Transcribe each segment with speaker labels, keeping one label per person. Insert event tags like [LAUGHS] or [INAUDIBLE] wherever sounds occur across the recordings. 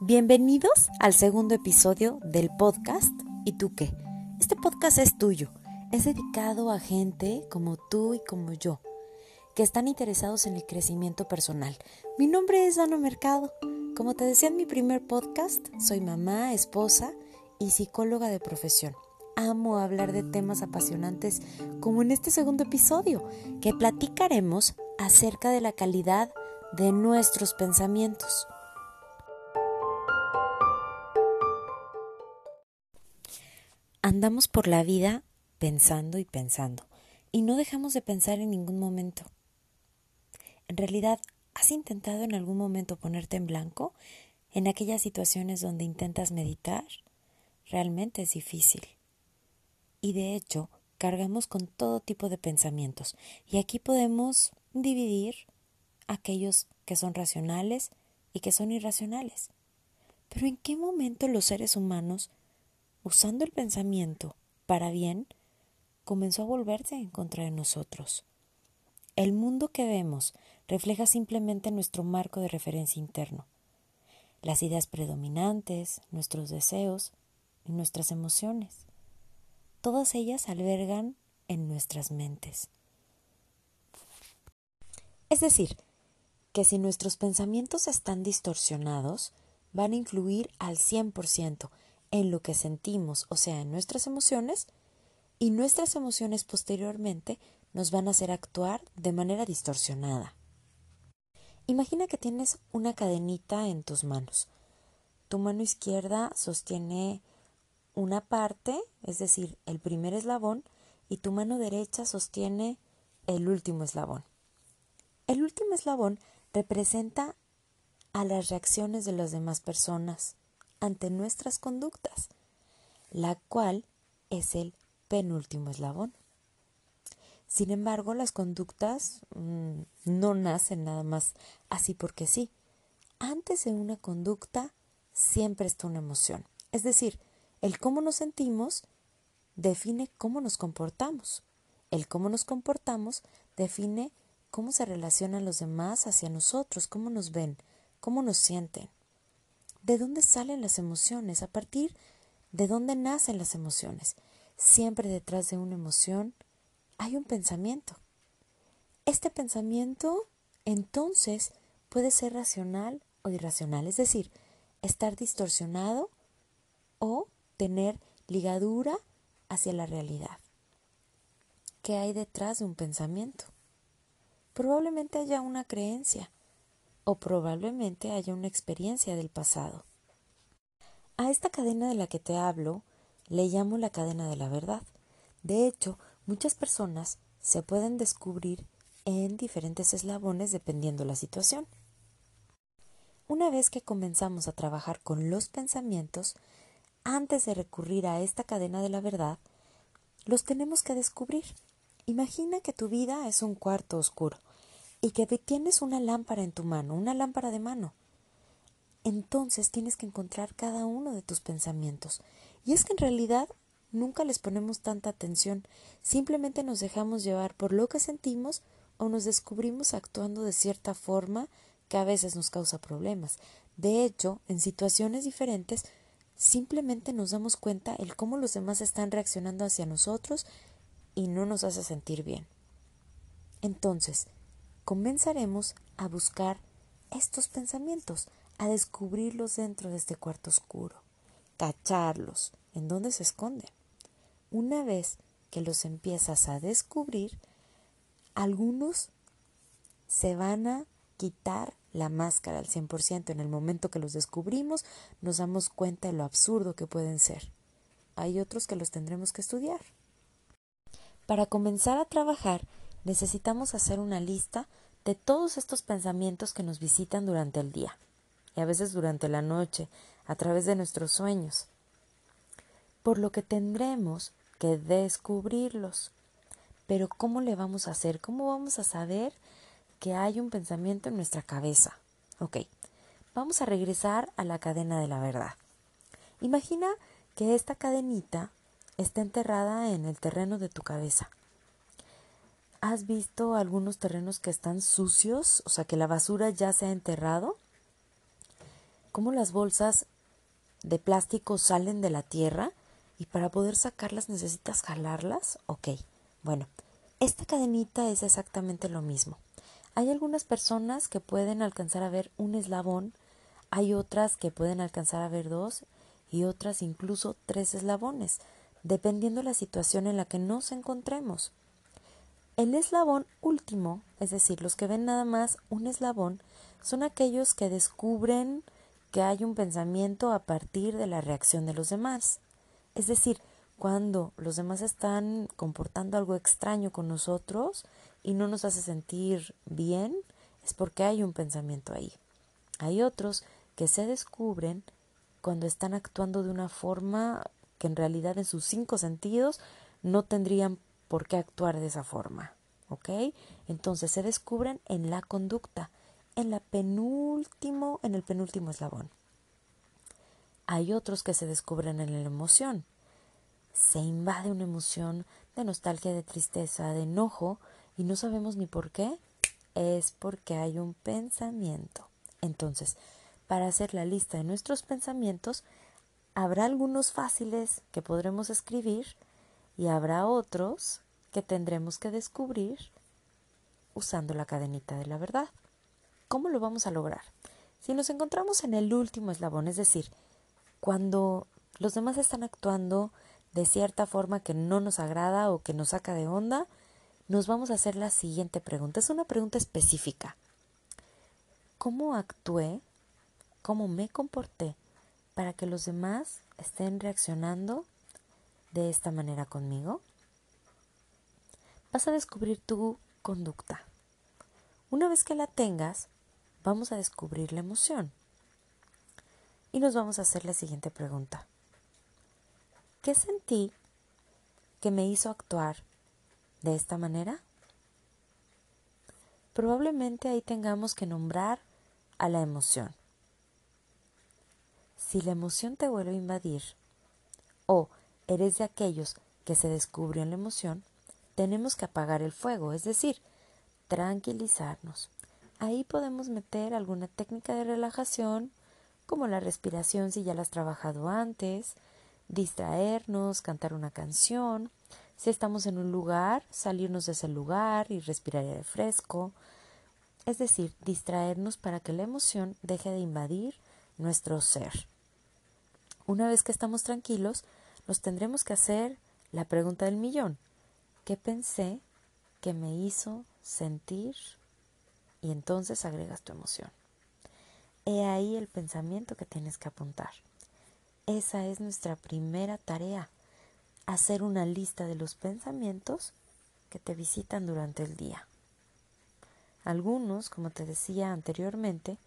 Speaker 1: Bienvenidos al segundo episodio del podcast ¿Y tú qué? Este podcast es tuyo. Es dedicado a gente como tú y como yo, que están interesados en el crecimiento personal. Mi nombre es Ana Mercado. Como te decía en mi primer podcast, soy mamá, esposa y psicóloga de profesión. Amo hablar de temas apasionantes como en este segundo episodio, que platicaremos acerca de la calidad de nuestros pensamientos. Andamos por la vida pensando y pensando, y no dejamos de pensar en ningún momento. En realidad, ¿has intentado en algún momento ponerte en blanco en aquellas situaciones donde intentas meditar? Realmente es difícil. Y de hecho, cargamos con todo tipo de pensamientos, y aquí podemos dividir aquellos que son racionales y que son irracionales. Pero ¿en qué momento los seres humanos usando el pensamiento para bien, comenzó a volverse en contra de nosotros. El mundo que vemos refleja simplemente nuestro marco de referencia interno, las ideas predominantes, nuestros deseos y nuestras emociones. Todas ellas albergan en nuestras mentes. Es decir, que si nuestros pensamientos están distorsionados, van a influir al 100% en lo que sentimos, o sea, en nuestras emociones, y nuestras emociones posteriormente nos van a hacer actuar de manera distorsionada. Imagina que tienes una cadenita en tus manos. Tu mano izquierda sostiene una parte, es decir, el primer eslabón, y tu mano derecha sostiene el último eslabón. El último eslabón representa a las reacciones de las demás personas ante nuestras conductas, la cual es el penúltimo eslabón. Sin embargo, las conductas mm, no nacen nada más así porque sí. Antes de una conducta siempre está una emoción. Es decir, el cómo nos sentimos define cómo nos comportamos. El cómo nos comportamos define cómo se relacionan los demás hacia nosotros, cómo nos ven, cómo nos sienten. ¿De dónde salen las emociones? ¿A partir de dónde nacen las emociones? Siempre detrás de una emoción hay un pensamiento. Este pensamiento entonces puede ser racional o irracional, es decir, estar distorsionado o tener ligadura hacia la realidad. ¿Qué hay detrás de un pensamiento? Probablemente haya una creencia, o probablemente haya una experiencia del pasado. A esta cadena de la que te hablo le llamo la cadena de la verdad. De hecho, muchas personas se pueden descubrir en diferentes eslabones dependiendo la situación. Una vez que comenzamos a trabajar con los pensamientos, antes de recurrir a esta cadena de la verdad, los tenemos que descubrir. Imagina que tu vida es un cuarto oscuro y que tienes una lámpara en tu mano, una lámpara de mano. Entonces tienes que encontrar cada uno de tus pensamientos. Y es que en realidad nunca les ponemos tanta atención, simplemente nos dejamos llevar por lo que sentimos o nos descubrimos actuando de cierta forma que a veces nos causa problemas. De hecho, en situaciones diferentes, simplemente nos damos cuenta el cómo los demás están reaccionando hacia nosotros y no nos hace sentir bien. Entonces, comenzaremos a buscar estos pensamientos, a descubrirlos dentro de este cuarto oscuro, cacharlos, en dónde se esconden. Una vez que los empiezas a descubrir, algunos se van a quitar la máscara al 100%. En el momento que los descubrimos, nos damos cuenta de lo absurdo que pueden ser. Hay otros que los tendremos que estudiar. Para comenzar a trabajar, necesitamos hacer una lista de todos estos pensamientos que nos visitan durante el día y a veces durante la noche, a través de nuestros sueños. Por lo que tendremos que descubrirlos. Pero ¿cómo le vamos a hacer? ¿Cómo vamos a saber que hay un pensamiento en nuestra cabeza? Ok, vamos a regresar a la cadena de la verdad. Imagina que esta cadenita está enterrada en el terreno de tu cabeza. ¿Has visto algunos terrenos que están sucios? O sea, que la basura ya se ha enterrado. cómo las bolsas de plástico salen de la tierra y para poder sacarlas necesitas jalarlas. Ok, bueno, esta cadenita es exactamente lo mismo. Hay algunas personas que pueden alcanzar a ver un eslabón, hay otras que pueden alcanzar a ver dos y otras incluso tres eslabones, dependiendo la situación en la que nos encontremos. El eslabón último, es decir, los que ven nada más un eslabón, son aquellos que descubren que hay un pensamiento a partir de la reacción de los demás. Es decir, cuando los demás están comportando algo extraño con nosotros y no nos hace sentir bien, es porque hay un pensamiento ahí. Hay otros que se descubren cuando están actuando de una forma que en realidad en sus cinco sentidos no tendrían por qué actuar de esa forma. ¿Ok? Entonces se descubren en la conducta, en la penúltimo, en el penúltimo eslabón. Hay otros que se descubren en la emoción. Se invade una emoción de nostalgia, de tristeza, de enojo y no sabemos ni por qué. Es porque hay un pensamiento. Entonces, para hacer la lista de nuestros pensamientos, habrá algunos fáciles que podremos escribir y habrá otros que tendremos que descubrir usando la cadenita de la verdad. ¿Cómo lo vamos a lograr? Si nos encontramos en el último eslabón, es decir, cuando los demás están actuando de cierta forma que no nos agrada o que nos saca de onda, nos vamos a hacer la siguiente pregunta. Es una pregunta específica. ¿Cómo actué cómo me comporté para que los demás estén reaccionando de esta manera conmigo? Vas a descubrir tu conducta. Una vez que la tengas, vamos a descubrir la emoción. Y nos vamos a hacer la siguiente pregunta. ¿Qué sentí que me hizo actuar de esta manera? Probablemente ahí tengamos que nombrar a la emoción si la emoción te vuelve a invadir o eres de aquellos que se descubrió en la emoción, tenemos que apagar el fuego, es decir, tranquilizarnos. Ahí podemos meter alguna técnica de relajación, como la respiración si ya la has trabajado antes, distraernos, cantar una canción, si estamos en un lugar, salirnos de ese lugar y respirar aire fresco, es decir, distraernos para que la emoción deje de invadir nuestro ser. Una vez que estamos tranquilos, nos tendremos que hacer la pregunta del millón. ¿Qué pensé que me hizo sentir? Y entonces agregas tu emoción. He ahí el pensamiento que tienes que apuntar. Esa es nuestra primera tarea, hacer una lista de los pensamientos que te visitan durante el día. Algunos, como te decía anteriormente,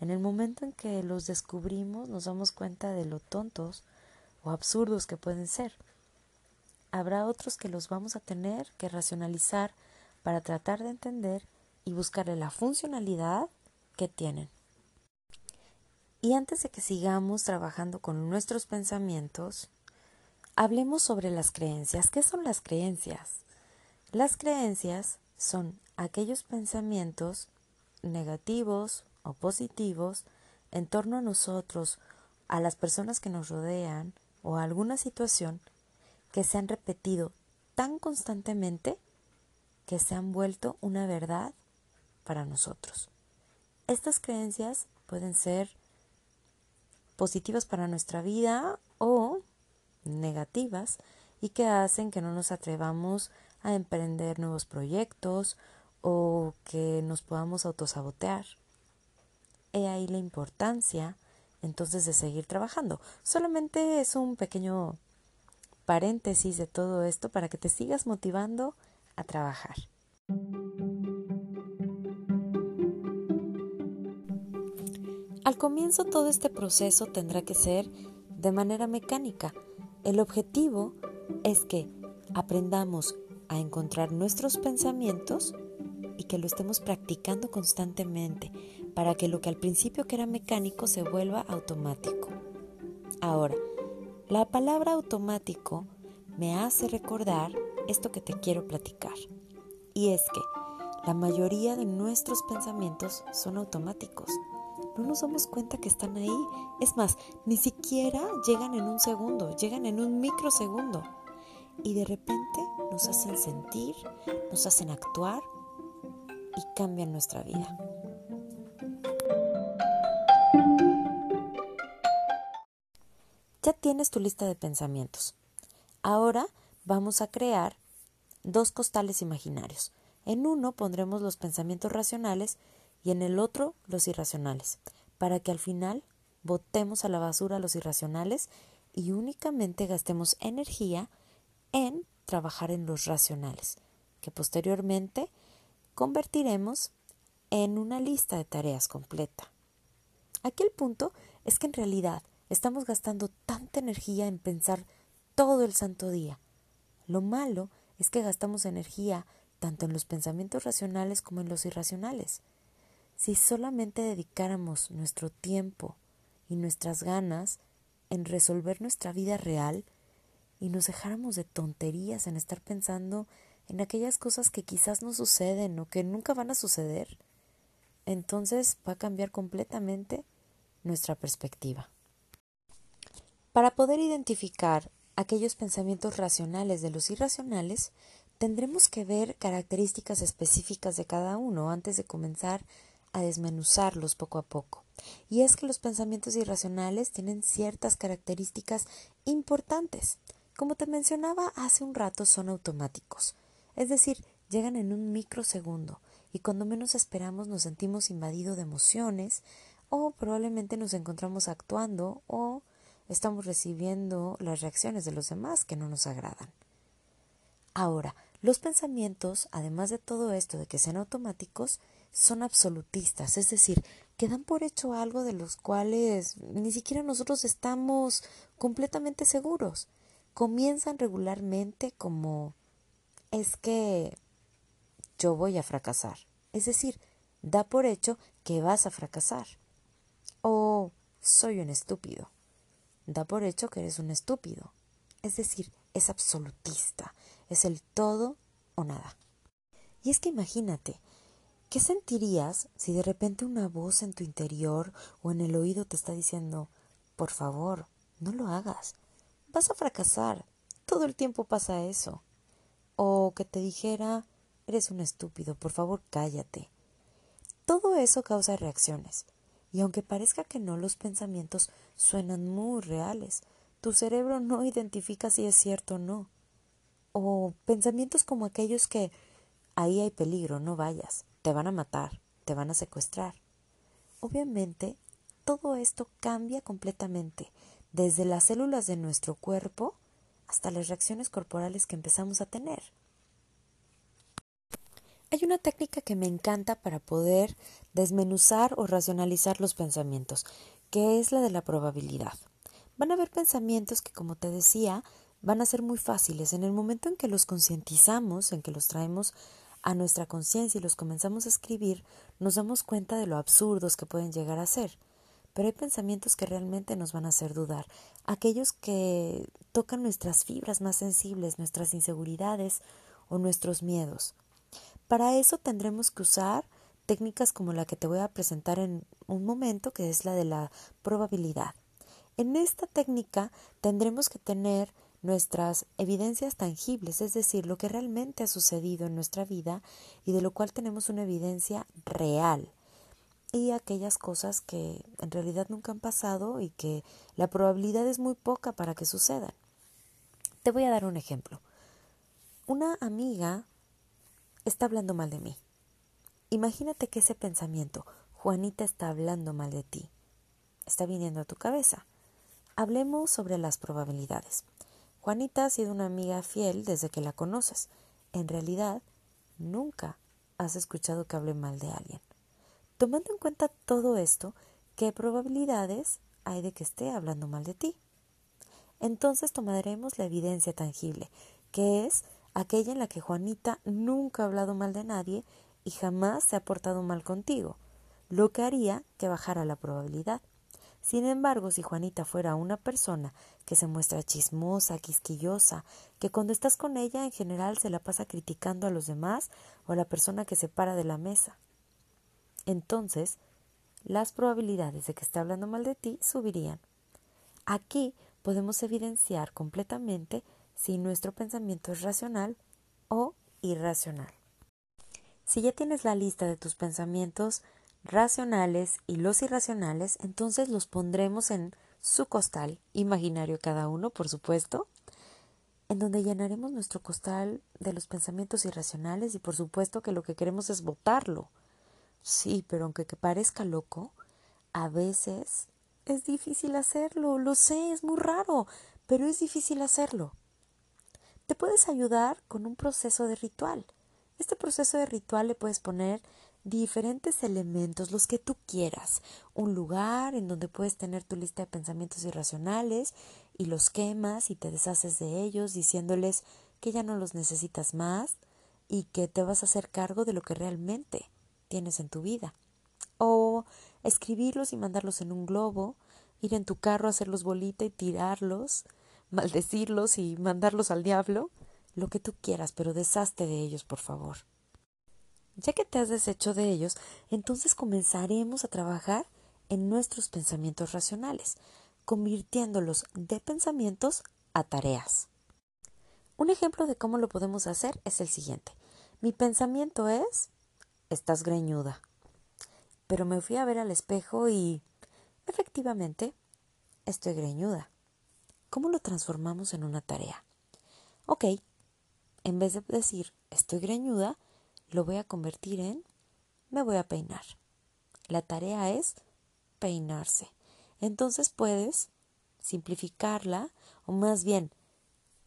Speaker 1: en el momento en que los descubrimos nos damos cuenta de lo tontos absurdos que pueden ser. Habrá otros que los vamos a tener que racionalizar para tratar de entender y buscarle la funcionalidad que tienen. Y antes de que sigamos trabajando con nuestros pensamientos, hablemos sobre las creencias. ¿Qué son las creencias? Las creencias son aquellos pensamientos negativos o positivos en torno a nosotros, a las personas que nos rodean o alguna situación que se han repetido tan constantemente que se han vuelto una verdad para nosotros. Estas creencias pueden ser positivas para nuestra vida o negativas y que hacen que no nos atrevamos a emprender nuevos proyectos o que nos podamos autosabotear. He ahí la importancia entonces de seguir trabajando. Solamente es un pequeño paréntesis de todo esto para que te sigas motivando a trabajar. Al comienzo todo este proceso tendrá que ser de manera mecánica. El objetivo es que aprendamos a encontrar nuestros pensamientos y que lo estemos practicando constantemente para que lo que al principio que era mecánico se vuelva automático. Ahora, la palabra automático me hace recordar esto que te quiero platicar. Y es que la mayoría de nuestros pensamientos son automáticos. no nos damos cuenta que están ahí. Es más, ni siquiera llegan en un segundo, llegan en un microsegundo. Y de repente nos hacen sentir, nos hacen actuar y cambian nuestra vida. Ya tienes tu lista de pensamientos. Ahora vamos a crear dos costales imaginarios. En uno pondremos los pensamientos racionales y en el otro los irracionales, para que al final botemos a la basura los irracionales y únicamente gastemos energía en trabajar en los racionales, que posteriormente convertiremos en una lista de tareas completa. Aquí el punto es que en realidad estamos gastando tanta energía en pensar todo el santo día. Lo malo es que gastamos energía tanto en los pensamientos racionales como en los irracionales. Si solamente dedicáramos nuestro tiempo y nuestras ganas en resolver nuestra vida real y nos dejáramos de tonterías en estar pensando en aquellas cosas que quizás no suceden o que nunca van a suceder, entonces va a cambiar completamente nuestra perspectiva. Para poder identificar aquellos pensamientos racionales de los irracionales, tendremos que ver características específicas de cada uno antes de comenzar a desmenuzarlos poco a poco. Y es que los pensamientos irracionales tienen ciertas características importantes. Como te mencionaba hace un rato, son automáticos. Es decir, llegan en un microsegundo y cuando menos esperamos nos sentimos invadidos de emociones o probablemente nos encontramos actuando o estamos recibiendo las reacciones de los demás que no nos agradan. Ahora, los pensamientos, además de todo esto de que sean automáticos, son absolutistas, es decir, que dan por hecho algo de los cuales ni siquiera nosotros estamos completamente seguros. Comienzan regularmente como es que yo voy a fracasar. Es decir, da por hecho que vas a fracasar. O soy un estúpido. Da por hecho que eres un estúpido. Es decir, es absolutista. Es el todo o nada. Y es que imagínate, ¿Qué sentirías si de repente una voz en tu interior o en el oído te está diciendo, por favor, no lo hagas, vas a fracasar, todo el tiempo pasa eso? O que te dijera, eres un estúpido, por favor, cállate. Todo eso causa reacciones, y aunque parezca que no, los pensamientos suenan muy reales. Tu cerebro no identifica si es cierto o no. O pensamientos como aquellos que ahí hay peligro, no vayas te van a matar, te van a secuestrar. Obviamente, todo esto cambia completamente, desde las células de nuestro cuerpo hasta las reacciones corporales que empezamos a tener. Hay una técnica que me encanta para poder desmenuzar o racionalizar los pensamientos, que es la de la probabilidad. Van a haber pensamientos que, como te decía, van a ser muy fáciles. En el momento en que los concientizamos, en que los traemos a nuestra conciencia y los comenzamos a escribir, nos damos cuenta de lo absurdos que pueden llegar a ser. Pero hay pensamientos que realmente nos van a hacer dudar, aquellos que tocan nuestras fibras más sensibles, nuestras inseguridades o nuestros miedos. Para eso tendremos que usar técnicas como la que te voy a presentar en un momento, que es la de la probabilidad. En esta técnica tendremos que tener nuestras evidencias tangibles, es decir, lo que realmente ha sucedido en nuestra vida y de lo cual tenemos una evidencia real y aquellas cosas que en realidad nunca han pasado y que la probabilidad es muy poca para que sucedan. Te voy a dar un ejemplo. Una amiga está hablando mal de mí. Imagínate que ese pensamiento, Juanita está hablando mal de ti, está viniendo a tu cabeza. Hablemos sobre las probabilidades. Juanita ha sido una amiga fiel desde que la conoces. En realidad, nunca has escuchado que hable mal de alguien. Tomando en cuenta todo esto, ¿qué probabilidades hay de que esté hablando mal de ti? Entonces tomaremos la evidencia tangible, que es aquella en la que Juanita nunca ha hablado mal de nadie y jamás se ha portado mal contigo, lo que haría que bajara la probabilidad. Sin embargo, si Juanita fuera una persona que se muestra chismosa, quisquillosa, que cuando estás con ella en general se la pasa criticando a los demás o a la persona que se para de la mesa, entonces las probabilidades de que esté hablando mal de ti subirían. Aquí podemos evidenciar completamente si nuestro pensamiento es racional o irracional. Si ya tienes la lista de tus pensamientos racionales y los irracionales, entonces los pondremos en su costal, imaginario cada uno, por supuesto, en donde llenaremos nuestro costal de los pensamientos irracionales y por supuesto que lo que queremos es votarlo. Sí, pero aunque que parezca loco, a veces es difícil hacerlo, lo sé, es muy raro, pero es difícil hacerlo. Te puedes ayudar con un proceso de ritual. Este proceso de ritual le puedes poner diferentes elementos, los que tú quieras, un lugar en donde puedes tener tu lista de pensamientos irracionales y los quemas y te deshaces de ellos diciéndoles que ya no los necesitas más y que te vas a hacer cargo de lo que realmente tienes en tu vida. O escribirlos y mandarlos en un globo, ir en tu carro a hacerlos bolita y tirarlos, maldecirlos y mandarlos al diablo, lo que tú quieras, pero deshazte de ellos, por favor. Ya que te has deshecho de ellos, entonces comenzaremos a trabajar en nuestros pensamientos racionales, convirtiéndolos de pensamientos a tareas. Un ejemplo de cómo lo podemos hacer es el siguiente. Mi pensamiento es estás greñuda. Pero me fui a ver al espejo y efectivamente estoy greñuda. ¿Cómo lo transformamos en una tarea? Ok, en vez de decir estoy greñuda, lo voy a convertir en me voy a peinar. La tarea es peinarse. Entonces puedes simplificarla o más bien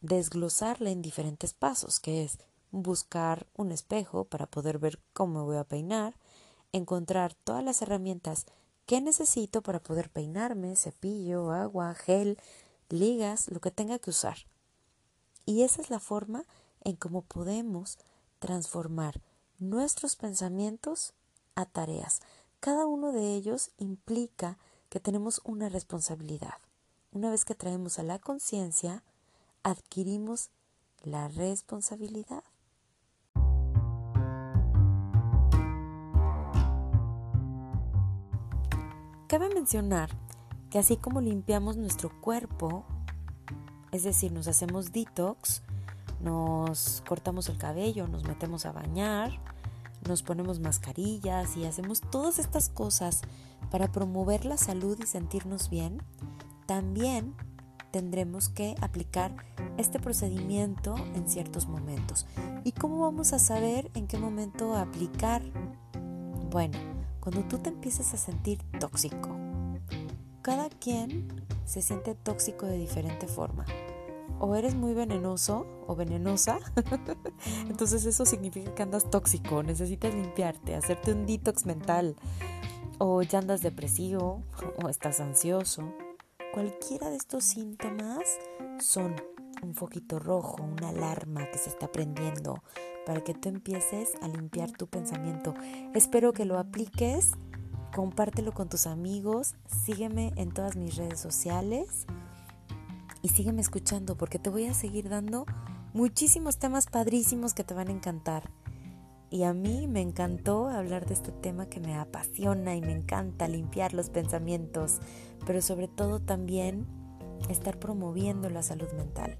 Speaker 1: desglosarla en diferentes pasos, que es buscar un espejo para poder ver cómo me voy a peinar, encontrar todas las herramientas que necesito para poder peinarme, cepillo, agua, gel, ligas, lo que tenga que usar. Y esa es la forma en cómo podemos transformar nuestros pensamientos a tareas. Cada uno de ellos implica que tenemos una responsabilidad. Una vez que traemos a la conciencia, adquirimos la responsabilidad. Cabe mencionar que así como limpiamos nuestro cuerpo, es decir, nos hacemos detox, nos cortamos el cabello, nos metemos a bañar, nos ponemos mascarillas y hacemos todas estas cosas para promover la salud y sentirnos bien, también tendremos que aplicar este procedimiento en ciertos momentos. ¿Y cómo vamos a saber en qué momento aplicar? Bueno, cuando tú te empieces a sentir tóxico. Cada quien se siente tóxico de diferente forma o eres muy venenoso o venenosa, [LAUGHS] entonces eso significa que andas tóxico, necesitas limpiarte, hacerte un detox mental, o ya andas depresivo, o estás ansioso. Cualquiera de estos síntomas son un foquito rojo, una alarma que se está prendiendo para que tú empieces a limpiar tu pensamiento. Espero que lo apliques, compártelo con tus amigos, sígueme en todas mis redes sociales y sígueme escuchando porque te voy a seguir dando muchísimos temas padrísimos que te van a encantar. Y a mí me encantó hablar de este tema que me apasiona y me encanta limpiar los pensamientos, pero sobre todo también estar promoviendo la salud mental.